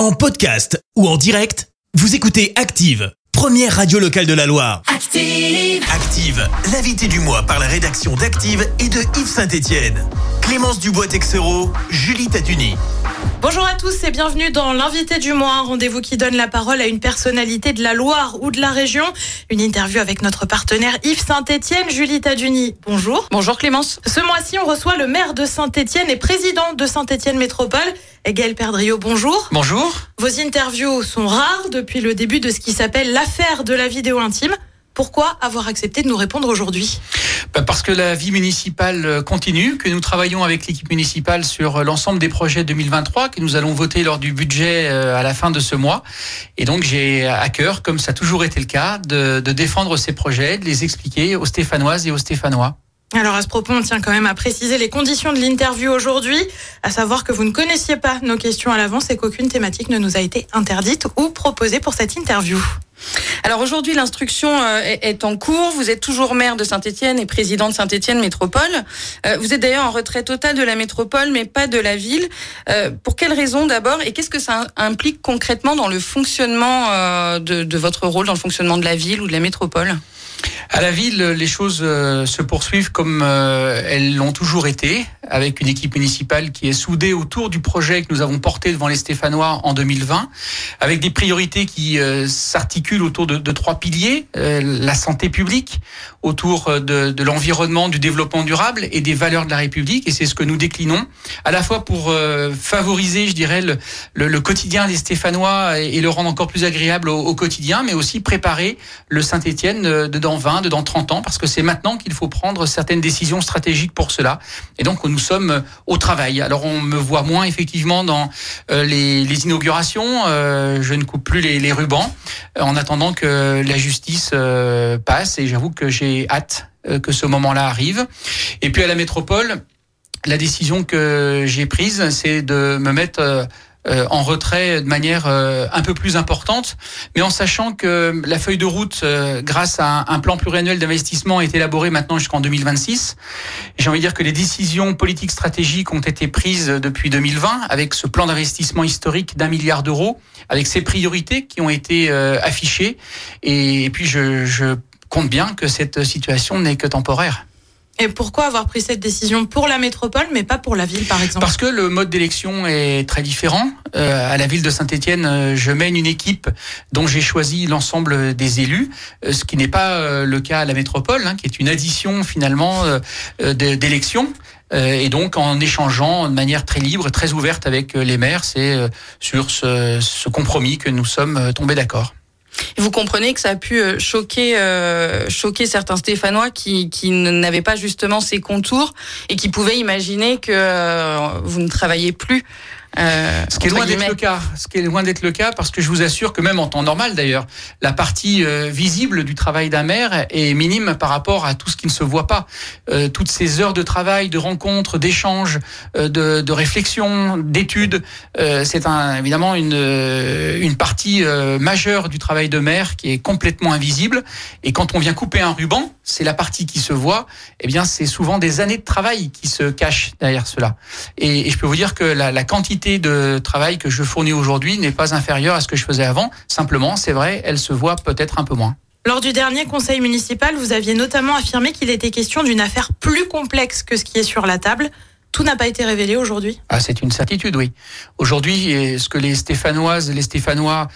En podcast ou en direct, vous écoutez Active, première radio locale de la Loire. Active. Active, l'invité du mois par la rédaction d'Active et de Yves Saint-Étienne. Clémence Dubois-Texero, Julie Taduni. Bonjour à tous et bienvenue dans l'invité du mois, un rendez-vous qui donne la parole à une personnalité de la Loire ou de la région. Une interview avec notre partenaire Yves Saint-Étienne, Julie Taduni. Bonjour. Bonjour Clémence. Ce mois-ci, on reçoit le maire de Saint-Étienne et président de Saint-Étienne Métropole, Gaël Perdriau. Bonjour. Bonjour. Vos interviews sont rares depuis le début de ce qui s'appelle l'affaire de la vidéo intime. Pourquoi avoir accepté de nous répondre aujourd'hui bah, Parce que la vie municipale euh, continue, que nous travaillons avec l'équipe municipale sur euh, l'ensemble des projets 2023 que nous allons voter lors du budget euh, à la fin de ce mois. Et donc j'ai à cœur, comme ça a toujours été le cas, de défendre ces projets, de les expliquer aux Stéphanoises et aux Stéphanois. Alors à ce propos, on tient quand même à préciser les conditions de l'interview aujourd'hui, à savoir que vous ne connaissiez pas nos questions à l'avance et qu'aucune thématique ne nous a été interdite ou proposée pour cette interview. Alors aujourd'hui, l'instruction euh, est en cours. Vous êtes toujours maire de Saint-Étienne et président de Saint-Étienne Métropole. Euh, vous êtes d'ailleurs en retrait total de la métropole, mais pas de la ville. Euh, pour quelles raisons d'abord Et qu'est-ce que ça implique concrètement dans le fonctionnement de, de votre rôle, dans le fonctionnement de la ville ou de la métropole? À la ville, les choses se poursuivent comme elles l'ont toujours été, avec une équipe municipale qui est soudée autour du projet que nous avons porté devant les Stéphanois en 2020, avec des priorités qui s'articulent autour de, de trois piliers la santé publique, autour de, de l'environnement, du développement durable et des valeurs de la République. Et c'est ce que nous déclinons, à la fois pour favoriser, je dirais, le, quotidien des Stéphanois et, le rendre encore plus agréable au, quotidien, mais aussi préparer le Saint-Étienne de dans 20, de dans 30 ans, parce que c'est maintenant qu'il faut prendre certaines décisions stratégiques pour cela. Et donc nous sommes au travail. Alors on me voit moins effectivement dans euh, les, inaugurations. Euh, je ne coupe plus les, rubans euh, en attendant que la justice euh, passe. Et j'avoue que j'ai hâte euh, que ce moment-là arrive. Et puis à la métropole, la décision que j'ai prise, c'est de me mettre euh, en retrait de manière euh, un peu plus importante, mais en sachant que la feuille de route, euh, grâce à un, plan pluriannuel d'investissement, est élaborée maintenant jusqu'en 2026. J'ai envie de dire que les décisions politiques stratégiques ont été prises depuis 2020 avec ce plan d'investissement historique d'un milliard d'euros, avec ces priorités qui ont été affichées. Et, et puis je, je compte bien que cette situation n'est que temporaire. Et pourquoi avoir pris cette décision pour la métropole, mais pas pour la ville, par exemple? Parce que le mode d'élection est très différent. Euh, à la ville de Saint-Étienne, euh, je mène une équipe dont j'ai choisi l'ensemble des élus, euh, ce qui n'est pas euh, le cas à la métropole, hein, qui est une addition finalement euh, d'élections. Et donc en échangeant de manière très libre, très ouverte avec les maires, c'est sur ce, ce compromis que nous sommes tombés d'accord. Vous comprenez que ça a pu choquer, euh, choquer certains Stéphanois qui, qui n'avaient pas justement ces contours et qui pouvaient imaginer que euh, vous ne travaillez plus euh, ce qui est loin d'être le cas, ce qui est loin d'être le cas, parce que je vous assure que même en temps normal d'ailleurs, la partie euh, visible du travail d'un maire est minime par rapport à tout ce qui ne se voit pas. Euh, toutes ces heures de travail, de rencontres, d'échanges, de, de réflexion, d'études, c'est un, évidemment une, une partie majeure du travail de maire qui est complètement invisible. Et quand on vient couper un ruban, c'est la partie qui se voit. Eh bien, c'est souvent des années de travail qui se cachent derrière cela. Et, et je peux vous dire que la, la quantité de travail que je fournis aujourd'hui n'est pas inférieure à ce que je faisais avant. Simplement, c'est vrai, elle se voit peut-être un peu moins. Lors du dernier conseil municipal, vous aviez notamment affirmé qu'il était question d'une affaire plus complexe que ce qui est sur la table. Tout n'a pas été révélé aujourd'hui Ah, c'est une certitude, oui. Aujourd'hui, ce que les Stéphanoises, les Stéphanois,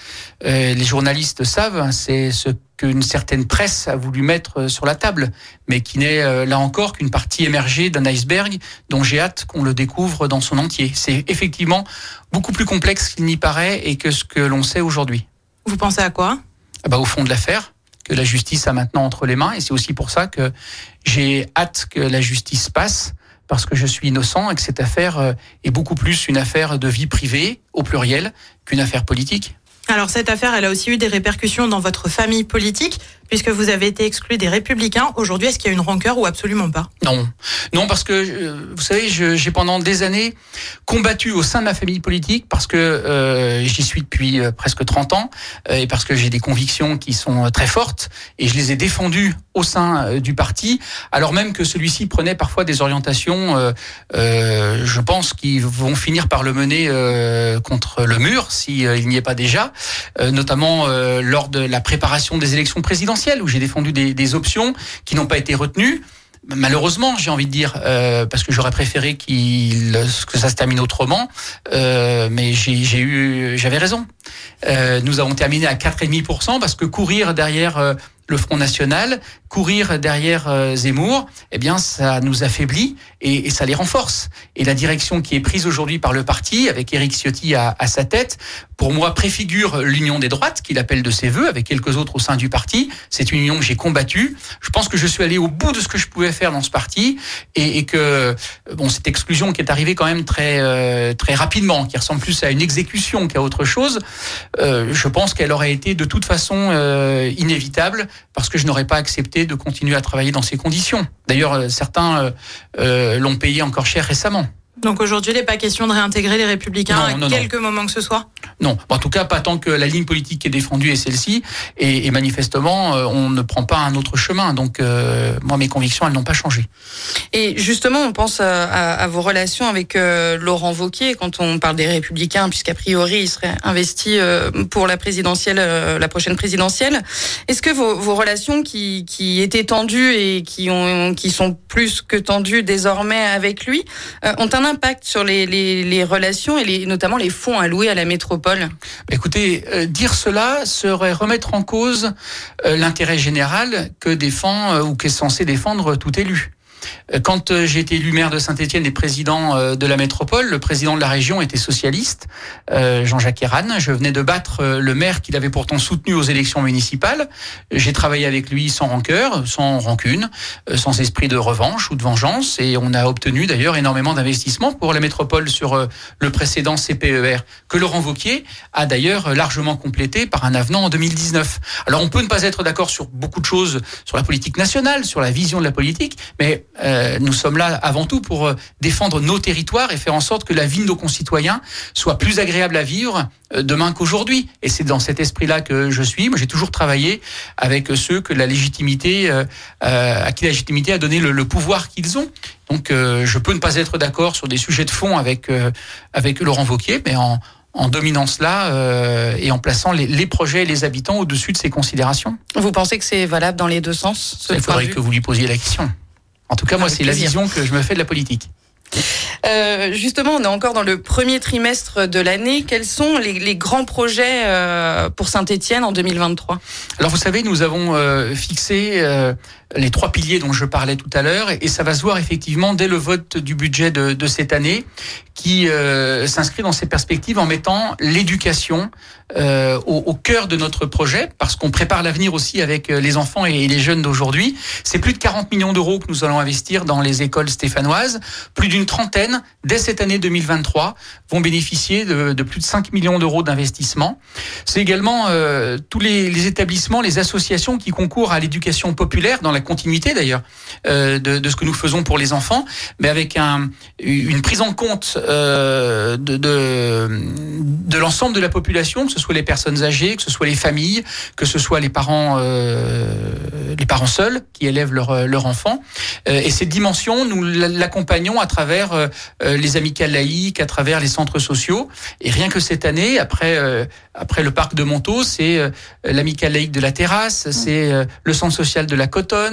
euh, les journalistes savent, c'est ce qu'une certaine presse a voulu mettre sur la table, mais qui n'est euh, là encore qu'une partie émergée d'un iceberg dont j'ai hâte qu'on le découvre dans son entier. C'est effectivement beaucoup plus complexe qu'il n'y paraît et que ce que l'on sait aujourd'hui. Vous pensez à quoi? Ah bah, Au fond de l'affaire que la justice a maintenant entre les mains, et c'est aussi pour ça que j'ai hâte que la justice passe parce que je suis innocent et que cette affaire est beaucoup plus une affaire de vie privée, au pluriel, qu'une affaire politique. Alors cette affaire, elle a aussi eu des répercussions dans votre famille politique. puisque vous avez été exclu des Républicains. Aujourd'hui, est-ce qu'il y a une rancœur ou absolument pas? Non, non, parce que euh, vous savez, j'ai pendant des années combattu au sein de ma famille politique parce que euh, j'y suis depuis euh, presque 30 ans et parce que j'ai des convictions qui sont très fortes et je les ai défendues au sein du parti, alors même que celui-ci prenait parfois des orientations, je pense, qui vont finir par le mener contre le mur s'il il n'y est pas déjà, notamment lors de la préparation des élections présidentielles où j'ai défendu des, options qui n'ont pas été retenues malheureusement, j'ai envie de dire, euh, parce que j'aurais préféré que ça se termine autrement, euh, mais j'ai eu, j'avais raison. Euh, nous avons terminé à 4,5% parce que courir derrière le Front National, courir derrière euh, Zemmour, eh bien, ça nous affaiblit et, et, ça les renforce. Et la direction qui est prise aujourd'hui par le parti, avec Éric Ciotti à, à, sa tête, pour moi préfigure l'union des droites, qu'il appelle de ses voeux, avec quelques autres au sein du parti. C'est une union que j'ai combattue. Je pense que je suis allé au bout de ce que je pouvais faire dans ce parti et, et que bon, cette exclusion qui est arrivée quand même très euh, très rapidement, qui ressemble plus à une exécution qu'à autre chose, euh, je pense qu'elle aurait été de toute façon euh, inévitable parce que je n'aurais pas accepté de continuer à travailler dans ces conditions. D'ailleurs, euh, certains euh, euh, l'ont payé encore cher récemment. Donc aujourd'hui, il n'est pas question de réintégrer les Républicains à quelque moment que ce soit? Non, en tout cas, pas tant que la ligne politique qui est défendue est celle-ci. Et, manifestement, euh, on ne prend pas un autre chemin. Donc, euh, moi, mes convictions, elles n'ont pas changé. Et justement, on pense à, vos relations avec euh, Laurent Vauquier quand on parle des Républicains, puisqu'a priori, il serait investi pour la présidentielle, la prochaine présidentielle. Est-ce que vos, vos relations qui, qui, étaient tendues et qui, ont, qui sont plus que tendues désormais avec lui ont un impact sur les, relations et notamment les fonds alloués à la métropole Écoutez, euh, dire cela serait remettre en cause euh, l'intérêt général que défend euh, ou qu'est censé défendre tout élu. Euh, quand euh, j'ai été élu maire de Saint-Étienne et président euh, de la métropole, le président de la région était socialiste, Jean-Jacques Héran. Je venais de battre le maire qu'il avait pourtant soutenu aux élections municipales. J'ai travaillé avec lui sans rancœur, sans rancune, sans esprit de revanche ou de vengeance, et on a obtenu d'ailleurs énormément d'investissements pour la métropole sur le précédent CPER, que Laurent Vauquier a d'ailleurs largement complété par un avenant en 2019. Alors on peut ne pas être d'accord sur beaucoup de choses, sur la politique nationale, sur la vision de la politique, mais euh, nous sommes là avant tout pour euh, défendre nos territoires et faire en sorte que la vie de nos concitoyens soit plus agréable à vivre euh, demain qu'aujourd'hui. Et c'est dans cet esprit-là que je suis. Moi, j'ai toujours travaillé avec ceux que la légitimité, à qui la légitimité a donné le, pouvoir qu'ils ont. Donc, je peux ne pas être d'accord sur des sujets de fond avec avec Laurent Vauquier, mais en, en dominant cela et en plaçant les, les, projets et les habitants au-dessus de ces considérations. Vous pensez que c'est valable dans les deux sens Il faudrait que vous lui posiez la question. En tout cas, moi, c'est la vision que je me fais de la politique. Euh, justement, on est encore dans le premier trimestre de l'année. Quels sont les, grands projets euh, pour Saint-Étienne en 2023 Alors, vous savez, nous avons euh, fixé les trois piliers dont je parlais tout à l'heure, et ça va se voir effectivement dès le vote du budget de, de cette année, qui s'inscrit dans ces perspectives en mettant l'éducation au, au, cœur de notre projet, parce qu'on prépare l'avenir aussi avec les enfants et les jeunes d'aujourd'hui. C'est plus de 40 millions d'euros que nous allons investir dans les écoles stéphanoises, plus d'une trentaine, dès cette année 2023, vont bénéficier de, plus de 5 millions d'euros d'investissement. C'est également euh, tous les, établissements, les associations qui concourent à l'éducation populaire, dans la continuité d'ailleurs euh, de, ce que nous faisons pour les enfants, mais avec un, une prise en compte euh, de, de, l'ensemble de la population, que ce soit les personnes âgées, que ce soit les familles, que ce soit les parents, les parents seuls qui élèvent leurs leur enfants. et cette dimension, nous l'accompagnons à travers euh, euh, les amicales laïques, à travers les centres sociaux. Et rien que cette année, après euh, après le parc de Montaut, c'est l'amicale laïque de la Terrasse, c'est le centre social de la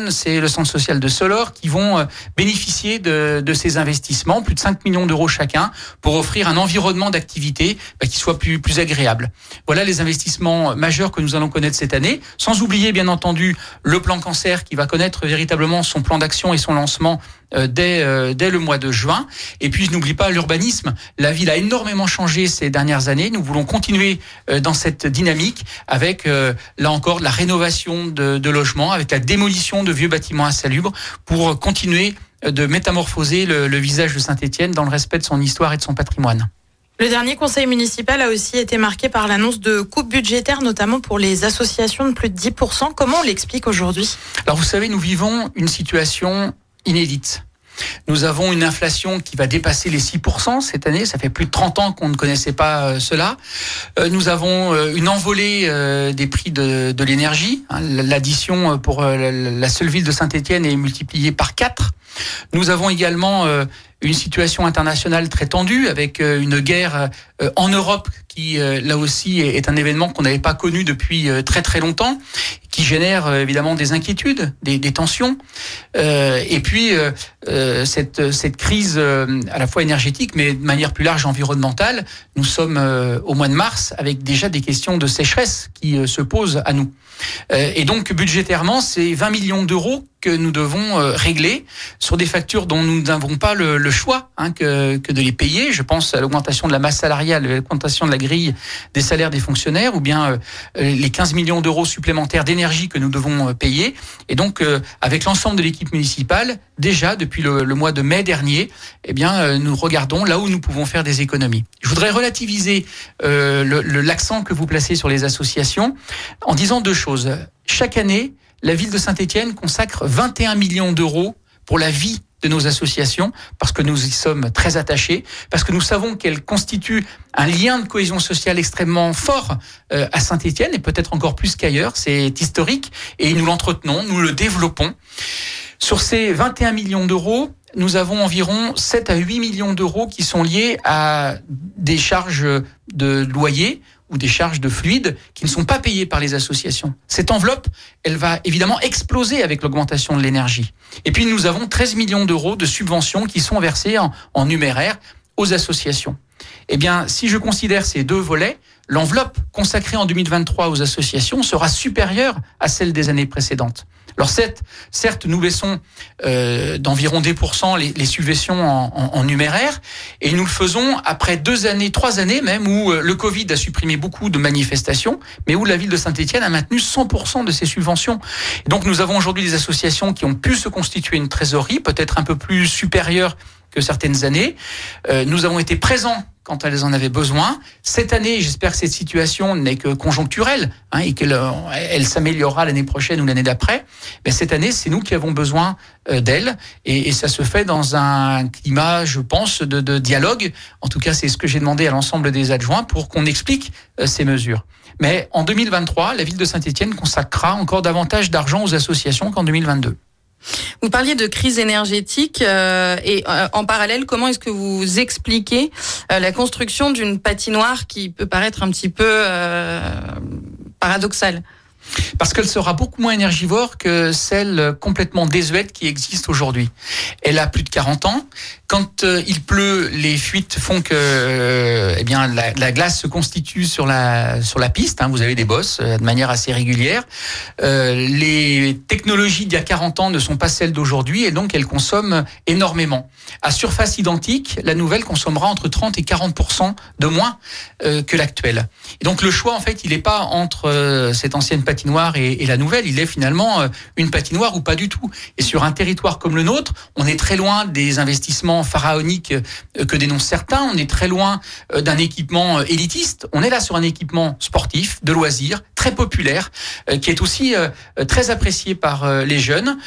C'est le centre social de Solor qui vont bénéficier de, de ces investissements, plus de 5 millions d'euros chacun, pour offrir un environnement d'activité bah, qui soit plus plus agréable. Voilà les investissements majeurs que nous allons connaître cette année, sans oublier bien entendu le plan cancer qui va connaître véritablement son plan d'action et son lancement dès dès le mois de juin. Et puis je n'oublie pas l'urbanisme. La ville a énormément changé ces dernières années. Nous voulons continuer euh, dans cette dynamique avec euh, là encore la rénovation de, logements, avec la démolition de vieux bâtiments insalubres pour continuer euh, de métamorphoser le, visage de Saint-Étienne dans le respect de son histoire et de son patrimoine. Le dernier conseil municipal a aussi été marqué par l'annonce de coupes budgétaires, notamment pour les associations de plus de 10%. Comment on l'explique aujourd'hui? Alors vous savez, nous vivons une situation inédite. Nous avons une inflation qui va dépasser les 6% cette année. Ça fait plus de 30 ans qu'on ne connaissait pas euh, cela. Euh, nous avons euh, une envolée des prix de, l'énergie. Hein. L'addition pour la seule ville de Saint-Etienne est multipliée par 4. Nous avons également une situation internationale très tendue avec une guerre en Europe qui là aussi est un événement qu'on n'avait pas connu depuis très très longtemps qui génère euh, évidemment des inquiétudes, des, tensions, euh, et puis euh, euh cette, cette crise à la fois énergétique, mais de manière plus large environnementale. Nous sommes au mois de mars avec déjà des questions de sécheresse qui se posent à nous. et donc budgétairement, c'est 20 millions d'euros que nous devons régler sur des factures dont nous n'avons pas le, le choix hein, que, que, de les payer. Je pense à l'augmentation de la masse salariale, l'augmentation de la grille des salaires des fonctionnaires, ou bien les 15 millions d'euros supplémentaires d'énergie que nous devons euh, payer. Et donc, euh, avec l'ensemble de l'équipe municipale, déjà depuis le, mois de mai dernier, eh bien, euh, nous regardons là où nous pouvons faire des économies. Je voudrais relativiser l'accent que vous placez sur les associations en disant deux choses. Chaque année, la ville de Saint-Étienne consacre 21 millions d'euros pour la vie de nos associations, parce que nous y sommes très attachés, parce que nous savons qu'elles constituent un lien de cohésion sociale extrêmement fort euh, à Saint-Étienne et peut-être encore plus qu'ailleurs. C'est historique et nous l'entretenons, nous le développons. Sur ces 21 millions d'euros, nous avons environ 7 à 8 millions d'euros qui sont liés à des charges de loyer ou des charges de fluide qui ne sont pas payées par les associations. Cette enveloppe, elle va évidemment exploser avec l'augmentation de l'énergie. Et puis nous avons 13 millions d'euros de subventions qui sont versées en numéraire aux associations. Eh bien, si je considère ces deux volets, l'enveloppe consacrée en 2023 aux associations sera supérieure à celle des années précédentes. Alors certes, nous baissons euh, d'environ 10% les, les subventions en, en, numéraire, et nous le faisons après deux années, trois années même, où euh, le Covid a supprimé beaucoup de manifestations, mais où la ville de Saint-Etienne a maintenu 100% de ses subventions. donc nous avons aujourd'hui des associations qui ont pu se constituer une trésorerie, peut-être un peu plus supérieure que certaines années. Euh, nous avons été présents quand elles en avaient besoin. Cette année, j'espère que cette situation n'est que conjoncturelle hein, et qu'elle elle, s'améliorera l'année prochaine ou l'année d'après. Mais cette année, c'est nous qui avons besoin euh, d'elle et, ça se fait dans un climat, je pense, de, de dialogue. En tout cas, c'est ce que j'ai demandé à l'ensemble des adjoints pour qu'on explique euh, ces mesures. Mais en 2023, la ville de Saint-Étienne consacrera encore davantage d'argent aux associations qu'en 2022. Vous parliez de crise énergétique euh, et euh, en parallèle, comment est-ce que vous expliquez euh, la construction d'une patinoire qui peut paraître un petit peu paradoxale? Parce qu'elle sera beaucoup moins énergivore que celle complètement désuète qui existe aujourd'hui. Elle a plus de 40 ans. Quand euh, il pleut, les fuites font que euh, eh bien la, la, glace se constitue sur la sur la piste. Hein, vous avez des bosses euh, de manière assez régulière. les technologies d'il y a 40 ans ne sont pas celles d'aujourd'hui et donc elles consomment énormément. À surface identique, la nouvelle consommera entre 30 et 40 de moins que l'actuelle. Donc le choix en fait, il n'est pas entre cette ancienne patinoire et, la nouvelle. Il est finalement une patinoire ou pas du tout. Et sur un territoire comme le nôtre, on est très loin des investissements pharaonique euh, que dénoncent certains. On est très loin euh, d'un équipement euh, élitiste. On est là sur un équipement sportif, de loisirs, très populaire, qui est aussi très apprécié par les jeunes.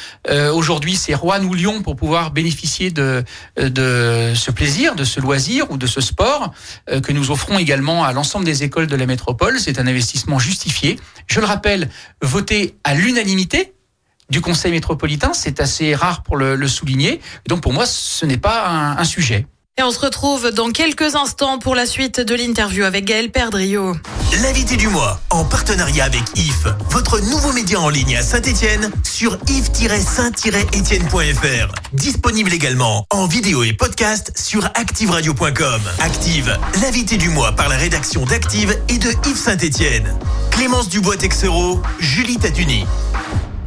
Aujourd'hui, c'est Rouen ou Lyon pour pouvoir bénéficier de, de ce plaisir, de ce loisir ou de ce sport que nous offrons également à l'ensemble des écoles de la métropole. C'est un investissement justifié. Je le rappelle, voté à l'unanimité du Conseil métropolitain. C'est assez rare pour le, souligner. Donc pour moi, ce n'est pas un, sujet. Et on se retrouve dans quelques instants pour la suite de l'interview avec Gaël Perdrio. L'invité du mois, en partenariat avec IF, votre nouveau média en ligne à Saint-Etienne, sur if-saint-etienne.fr. Disponible également en vidéo et podcast sur activeradio.com. Active, l'invité du mois par la rédaction d'Active et de Yves Saint-Etienne. Clémence Dubois-Texero, Julie Taduni.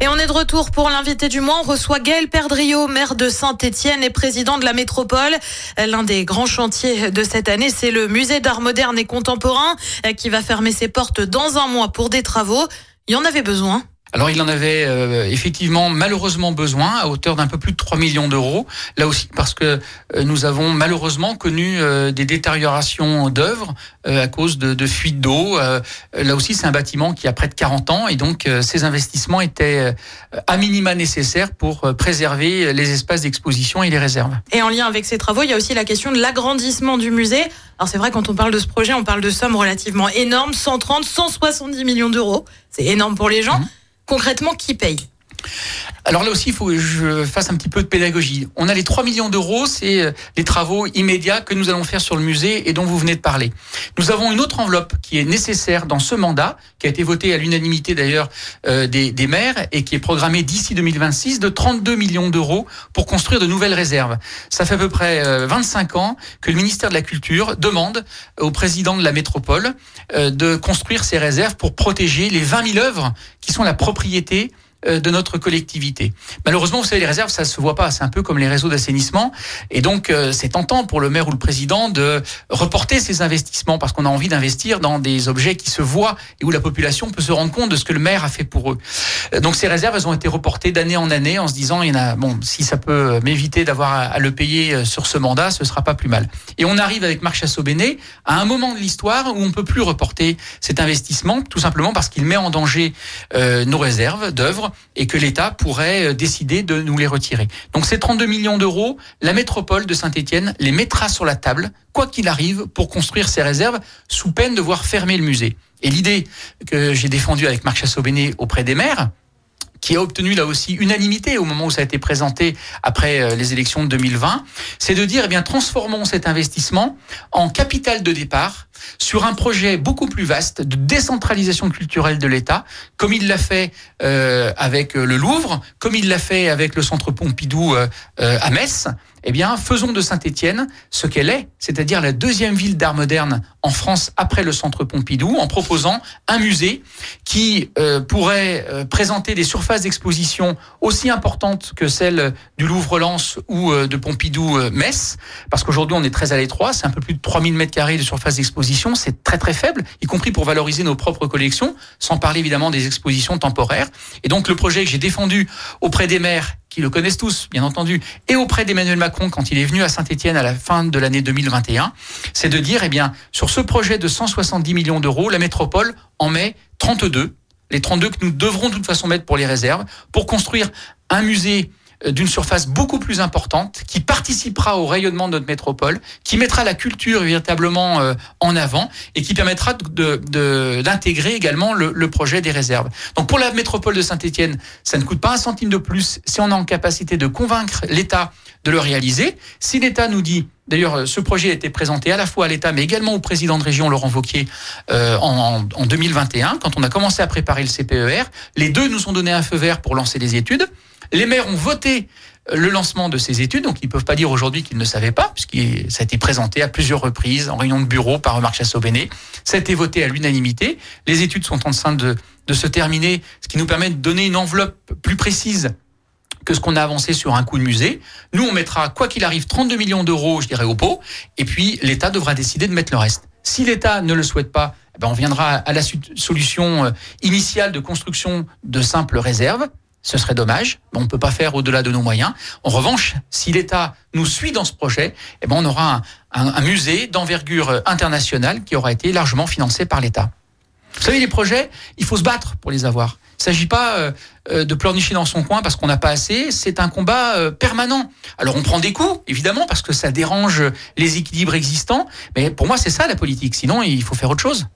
Et on est de retour pour l'invité du mois. On reçoit Gaël Perdrio, maire de Saint-Étienne et président de la métropole. L'un des grands chantiers de cette année, c'est le musée d'art moderne et contemporain qui va fermer ses portes dans un mois pour des travaux. Il y en avait besoin. Alors il en avait euh, effectivement malheureusement besoin à hauteur d'un peu plus de 3 millions d'euros. Là aussi parce que euh, nous avons malheureusement connu euh, des détériorations d'œuvres à cause de, de fuites d'eau. là aussi c'est un bâtiment qui a près de 40 ans et donc ces investissements étaient à minima nécessaires pour préserver les espaces d'exposition et les réserves. Et en lien avec ces travaux, il y a aussi la question de l'agrandissement du musée. Alors c'est vrai quand on parle de ce projet, on parle de sommes relativement énormes, 130, 170 millions d'euros. C'est énorme pour les gens. Mmh. Concrètement, qui paye? Alors là aussi, il faut que je fasse un petit peu de pédagogie. On a les 3 millions d'euros, c'est euh, les travaux immédiats que nous allons faire sur le musée et dont vous venez de parler. Nous avons une autre enveloppe qui est nécessaire dans ce mandat, qui a été votée à l'unanimité d'ailleurs euh, des, maires et qui est programmée d'ici 2026 de 32 millions d'euros pour construire de nouvelles réserves. Ça fait à peu près 25 euh, ans que le ministère de la Culture demande au président de la métropole de construire ces réserves pour protéger les 20 000 œuvres qui sont la propriété de notre collectivité. Malheureusement, vous savez, les réserves, ça se voit pas. C'est un peu comme les réseaux d'assainissement. Et donc, euh, c'est tentant pour le maire ou le président de reporter ces investissements parce qu'on a envie d'investir dans des objets qui se voient et où la population peut se rendre compte de ce que le maire a fait pour eux. Euh, donc, ces réserves, elles ont été reportées d'année en année en se disant, il y en a, bon, si ça peut m'éviter d'avoir à, le payer sur ce mandat, ce sera pas plus mal. Et on arrive avec Marc Chassot-Béné à un moment de l'histoire où on peut plus reporter cet investissement, tout simplement parce qu'il met en danger nos réserves d'œuvres et que l'État pourrait euh, décider de nous les retirer. Donc ces 32 millions d'euros, la métropole de Saint-Étienne les mettra sur la table, quoi qu'il arrive, pour construire ces réserves, sous peine de voir fermer le musée. Et l'idée que j'ai défendue avec Marc Chassot-Béné auprès des maires, qui a obtenu là aussi unanimité au moment où ça a été présenté après euh, les élections de 2020, c'est de dire, eh bien, transformons cet investissement en capital de départ sur un projet beaucoup plus vaste de décentralisation culturelle de l'État, comme il l'a fait euh, avec le Louvre, comme il l'a fait avec le Centre Pompidou euh, à Metz, eh bien, faisons de Saint-Étienne ce qu'elle est, c'est-à-dire la deuxième ville d'art moderne en France après le Centre Pompidou, en proposant un musée qui euh, pourrait euh, présenter des surfaces d'exposition aussi importantes que celles du Louvre-Lens ou euh, de Pompidou-Metz, parce qu'aujourd'hui on est très à l'étroit, c'est un peu plus de 3000 mètres carrés de surface d'exposition, c'est très très faible, y compris pour valoriser nos propres collections, sans parler évidemment des expositions temporaires. Et donc le projet que j'ai défendu auprès des maires qui le connaissent tous, bien entendu, et auprès d'Emmanuel Macron quand il est venu à Saint-Etienne à la fin de l'année 2021, c'est de dire, eh bien, sur ce projet de 170 millions d'euros, la métropole en met 32, les 32 que nous devrons de toute façon mettre pour les réserves, pour construire un musée d'une surface beaucoup plus importante, qui participera au rayonnement de notre métropole, qui mettra la culture véritablement euh, en avant et qui permettra d'intégrer de, également le, le, projet des réserves. Donc pour la métropole de Saint-Étienne, ça ne coûte pas un centime de plus si on est en capacité de convaincre l'État de le réaliser. Si l'État nous dit D'ailleurs, euh, ce projet a été présenté à la fois à l'État, mais également au président de région, Laurent Vauquier, euh, en, en, 2021, quand on a commencé à préparer le CPER. Les deux nous ont donné un feu vert pour lancer les études. Les maires ont voté le lancement de ces études, donc ils ne peuvent pas dire aujourd'hui qu'ils ne savaient pas, puisque ça a été présenté à plusieurs reprises en réunion de bureau par Marc Chassot-Béné. Ça a été voté à l'unanimité. Les études sont en train de, de se terminer, ce qui nous permet de donner une enveloppe plus précise que ce qu'on a avancé sur un coup de musée. Nous, on mettra, quoi qu'il arrive, 32 millions d'euros, je dirais, au pot, et puis l'État devra décider de mettre le reste. Si l'État ne le souhaite pas, eh ben on viendra à la solution euh, initiale de construction de simples réserves. Ce serait dommage. On ne peut pas faire au-delà de nos moyens. En revanche, si l'État nous suit dans ce projet, eh ben on aura un, musée d'envergure internationale qui aura été largement financé par l'État. Vous savez, les projets, il faut se battre pour les avoir. Il ne s'agit pas euh, euh, de pleurnicher dans son coin parce qu'on n'a pas assez. C'est un combat euh, permanent. Alors on prend des coups, évidemment, parce que ça dérange les équilibres existants. Mais pour moi, c'est ça la politique. Sinon, il faut faire autre chose.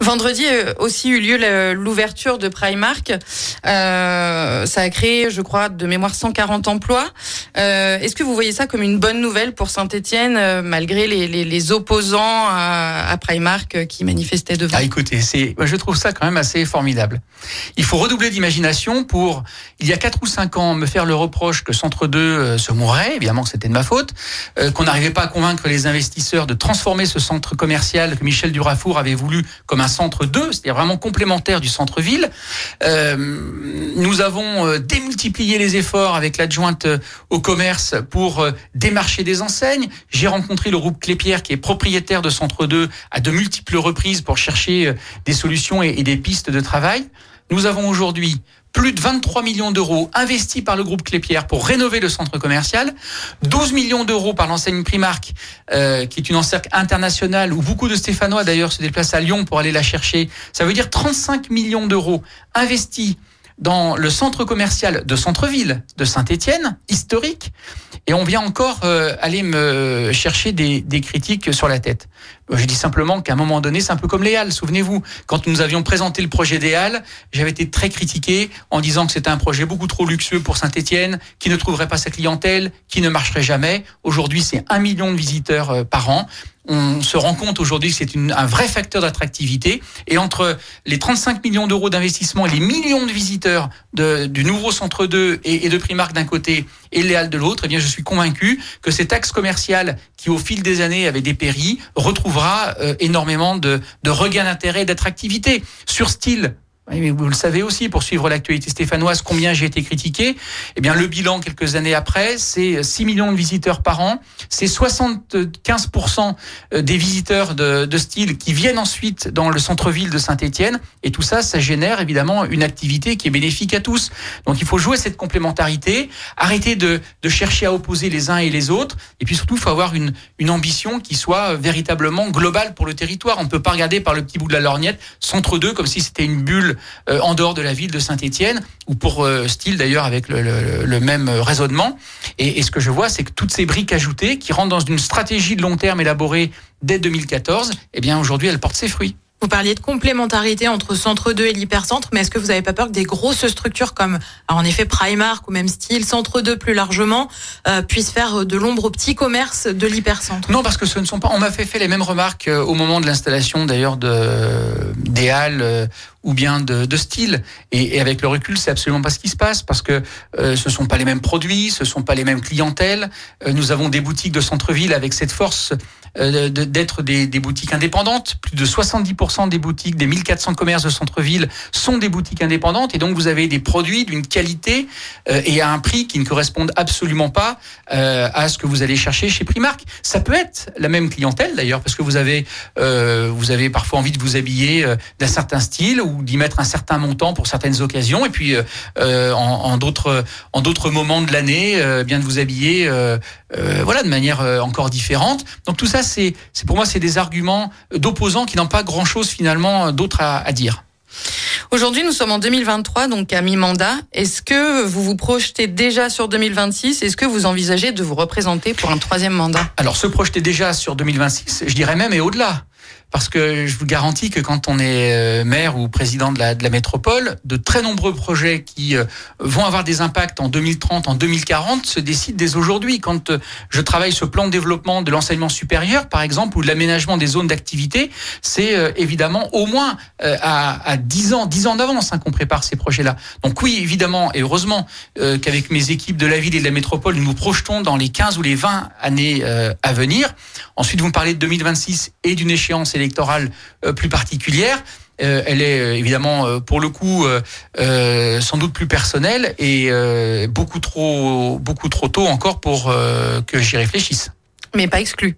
Vendredi a aussi eu lieu l'ouverture de Primark. Euh, ça a créé, je crois, de mémoire 140 emplois. Euh, Est-ce que vous voyez ça comme une bonne nouvelle pour Saint-Etienne, euh, malgré les, opposants à, à, Primark euh, qui manifestaient devant Ah, écoutez, je trouve ça quand même assez formidable. Il faut redoubler d'imagination pour, il y a 4 ou 5 ans, me faire le reproche que Centre 2 euh, se mourrait, évidemment que c'était de ma faute, qu'on n'arrivait pas à convaincre les investisseurs de transformer ce centre commercial que Michel Durafour avait voulu comme un centre 2, c'est-à-dire vraiment complémentaire du centre-ville. Euh, nous avons euh, démultiplié les efforts avec l'adjointe euh, au commerce pour démarcher des enseignes. J'ai rencontré le groupe Clépierre qui est propriétaire de Centre 2 à de multiples reprises pour chercher des solutions et des pistes de travail. Nous avons aujourd'hui plus de 23 millions d'euros investis par le groupe Clépierre pour rénover le centre commercial, 12 millions d'euros par l'enseigne Primark, euh, qui est une enseigne internationale où beaucoup de Stéphanois d'ailleurs se déplacent à Lyon pour aller la chercher. Ça veut dire 35 millions d'euros investis dans le centre commercial de centre-ville de Saint-Étienne, historique, et on vient encore euh, aller me chercher des, critiques sur la tête. Je dis simplement qu'à un moment donné, c'est un peu comme les Halles. Souvenez-vous, quand nous avions présenté le projet des Halles, j'avais été très critiqué en disant que c'était un projet beaucoup trop luxueux pour Saint-Étienne, qui ne trouverait pas sa clientèle, qui ne marcherait jamais. Aujourd'hui, c'est un million de visiteurs euh, par an on se rend compte aujourd'hui que c'est un vrai facteur d'attractivité. Et entre les 35 millions d'euros d'investissement et les millions de visiteurs de, du nouveau centre 2 et, et de Primark d'un côté et les Halles de l'autre, eh bien, je suis convaincu que cet axe commercial qui, au fil des années, avait dépéri, retrouvera euh, énormément de, de regain d'intérêt et d'attractivité. Sur style, oui, mais vous le savez aussi, pour suivre l'actualité stéphanoise, combien j'ai été critiqué? Eh bien, le bilan, quelques années après, c'est 6 millions de visiteurs par an. C'est 75% euh, des visiteurs de, de, style qui viennent ensuite dans le centre-ville de Saint-Etienne. Et tout ça, ça génère évidemment une activité qui est bénéfique à tous. Donc, il faut jouer cette complémentarité, arrêter de, de chercher à opposer les uns et les autres. Et puis surtout, il faut avoir une, une ambition qui soit véritablement globale pour le territoire. On ne peut pas regarder par le petit bout de la lorgnette, centre 2, comme si c'était une bulle euh, en dehors de la ville de Saint-Étienne, ou pour euh, style d'ailleurs avec le, le, le, même raisonnement. Et, et ce que je vois, c'est que toutes ces briques ajoutées, qui rentrent dans une stratégie de long terme élaborée dès 2014, eh bien aujourd'hui, elles portent ses fruits. Vous parliez de complémentarité entre Centre 2 et l'hypercentre, mais est-ce que vous n'avez pas peur que des grosses structures comme, en effet, Primark ou même Style, Centre 2 plus largement, euh, puissent faire de l'ombre au petit commerce de l'hypercentre? Non, parce que ce ne sont pas. On m'a fait, fait les mêmes remarques euh, au moment de l'installation d'ailleurs de des halles euh, ou bien de, de style. Et, et, avec le recul, c'est absolument pas ce qui se passe parce que euh, ce sont pas les mêmes produits, ce sont pas les mêmes clientèles. Euh, nous avons des boutiques de centre-ville avec cette force euh, d'être des, des, boutiques indépendantes. Plus de 70% des boutiques, des 1400 commerces de centre-ville sont des boutiques indépendantes. Et donc, vous avez des produits d'une qualité euh, et à un prix qui ne correspondent absolument pas euh, à ce que vous allez chercher chez Primark. Ça peut être la même clientèle d'ailleurs, parce que vous avez, euh, vous avez parfois envie de vous habiller d'un certain style ou d'y mettre un certain montant pour certaines occasions. Et puis, en, en d'autres en d'autres moments de l'année, bien de vous habiller voilà, de manière encore différente. Donc tout ça, c'est pour moi, c'est des arguments d'opposants qui n'ont pas grand-chose finalement d'autre à, à dire. Aujourd'hui, nous sommes en 2023, donc à mi-mandat. Est-ce que vous vous projetez déjà sur 2026 Est-ce que vous envisagez de vous représenter pour un troisième mandat? Alors, se projeter déjà sur 2026, je dirais même et au-delà parce que je vous garantis que quand on est euh, maire ou président de la, métropole, de très nombreux projets qui euh, vont avoir des impacts en 2030, en 2040 se décident dès aujourd'hui. Quand euh, je travaille le plan de développement de l'enseignement supérieur, par exemple, ou de l'aménagement des zones d'activité, c'est évidemment au moins à, à 10 ans, 10 ans d'avance hein, qu'on prépare ces projets-là. Donc oui, évidemment et heureusement qu'avec mes équipes de la ville et de la métropole, nous nous projetons dans les 15 ou les 20 années à venir. Ensuite, vous me parlez de 2026 et d'une échéance électorale euh, plus particulière. Euh, elle est euh, évidemment euh, pour le coup euh, sans doute plus personnelle et beaucoup trop beaucoup trop tôt encore pour que j'y réfléchisse. Mais pas exclu.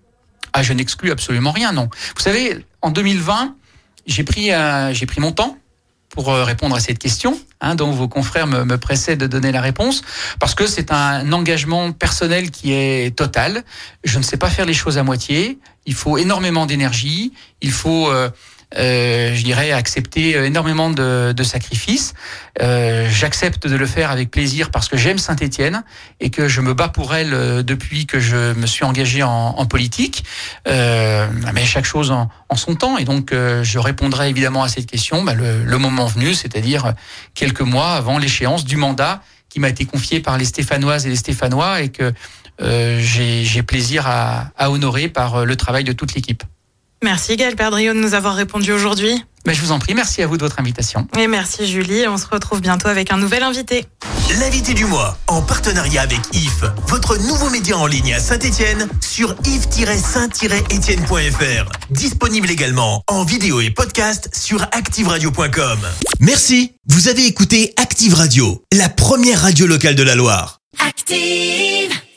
Ah, je n'exclus absolument rien, non. Vous savez, en 2020, j'ai pris j'ai pris mon temps pour répondre à cette question, hein, dont vos confrères me, me pressaient de donner la réponse, parce que c'est un engagement personnel qui est total. Je ne sais pas faire les choses à moitié. Il faut énormément d'énergie. Il faut euh, euh, je dirais, accepter énormément de, de sacrifices. Euh, J'accepte de le faire avec plaisir parce que j'aime Saint-Étienne et que je me bats pour elle euh, depuis que je me suis engagé en, en politique. Euh, mais chaque chose en, en, son temps. Et donc, euh, je répondrai évidemment à cette question bah, le, le moment venu, c'est-à-dire quelques mois avant l'échéance du mandat qui m'a été confié par les Stéphanoises et les Stéphanois et que euh, j'ai plaisir à, à honorer par le travail de toute l'équipe. Merci Gaël Perdriau de nous avoir répondu aujourd'hui. Ben, je vous en prie, merci à vous de votre invitation. Et merci Julie, on se retrouve bientôt avec un nouvel invité. L'invité du mois, en partenariat avec IF, votre nouveau média en ligne à Saint-Etienne, sur if-saint-etienne.fr. Disponible également en vidéo et podcast sur activeradio.com. Merci, vous avez écouté Active Radio, la première radio locale de la Loire. Active